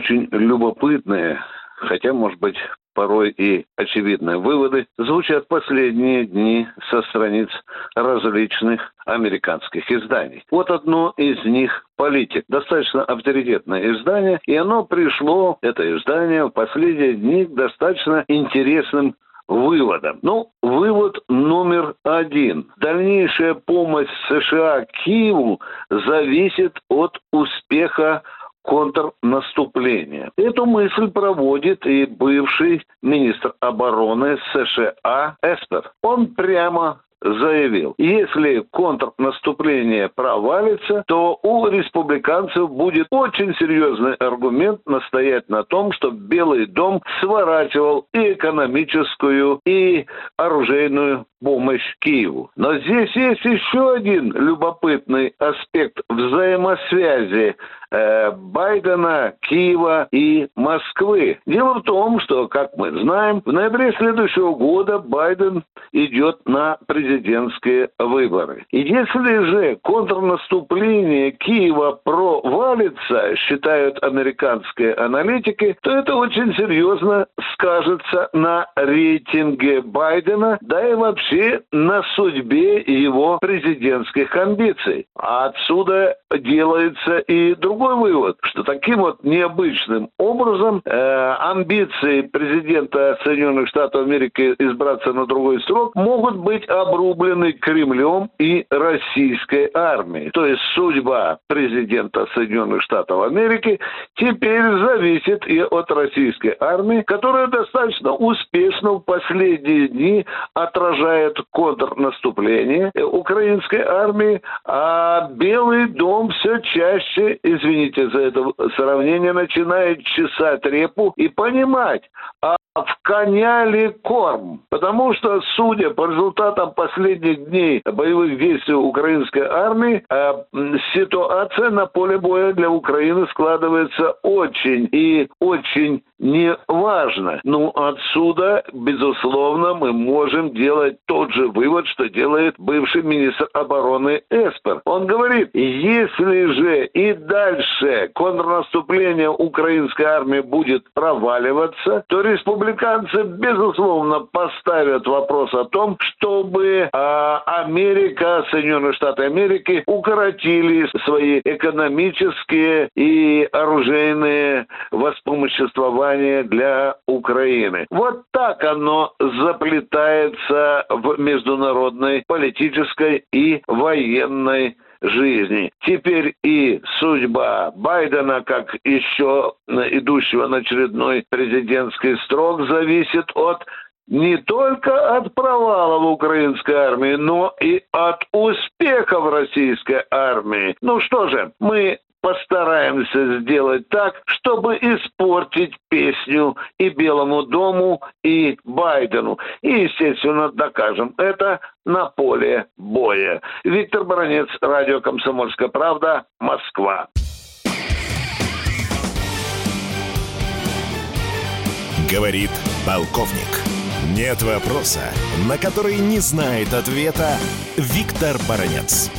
Очень любопытные, хотя, может быть, порой и очевидные выводы звучат последние дни со страниц различных американских изданий. Вот одно из них «Политик». Достаточно авторитетное издание, и оно пришло, это издание, в последние дни к достаточно интересным выводом. Ну, вывод номер один. Дальнейшая помощь США Киеву зависит от успеха контрнаступления. Эту мысль проводит и бывший министр обороны США Эспер. Он прямо заявил, если контрнаступление провалится, то у республиканцев будет очень серьезный аргумент настоять на том, что Белый дом сворачивал и экономическую, и оружейную помощь Киеву. Но здесь есть еще один любопытный аспект взаимосвязи э, Байдена, Киева и Москвы. Дело в том, что, как мы знаем, в ноябре следующего года Байден идет на президентские выборы. И если же контрнаступление Киева провалится, считают американские аналитики, то это очень серьезно скажется на рейтинге Байдена, да и вообще вообще на судьбе его президентских амбиций. А отсюда делается и другой вывод, что таким вот необычным образом э, амбиции президента Соединенных Штатов Америки избраться на другой срок могут быть обрублены Кремлем и российской армией. То есть судьба президента Соединенных Штатов Америки теперь зависит и от российской армии, которая достаточно успешно в последние дни отражает начинает контрнаступление украинской армии, а Белый дом все чаще, извините за это сравнение, начинает чесать репу и понимать, а в коня ли корм? Потому что, судя по результатам последних дней боевых действий украинской армии, э, ситуация на поле боя для Украины складывается очень и очень неважно. Ну, отсюда, безусловно, мы можем делать тот же вывод, что делает бывший министр обороны Эспер. Он говорит, если же и дальше контрнаступление украинской армии будет проваливаться, то республиканцы, безусловно, поставят вопрос о том, чтобы э, Америка, Соединенные Штаты Америки укоротили свои экономические и оружейные воспомоществования для Украины. Вот так оно заплетается в международной политической и военной жизни. Теперь и судьба Байдена, как еще идущего на очередной президентский срок, зависит от не только от провала в украинской армии, но и от успеха в российской армии. Ну что же, мы постараемся сделать так, чтобы испортить песню и Белому дому, и Байдену. И, естественно, докажем это на поле боя. Виктор Баранец, радио «Комсомольская правда», Москва. Говорит полковник. Нет вопроса, на который не знает ответа Виктор Баранец.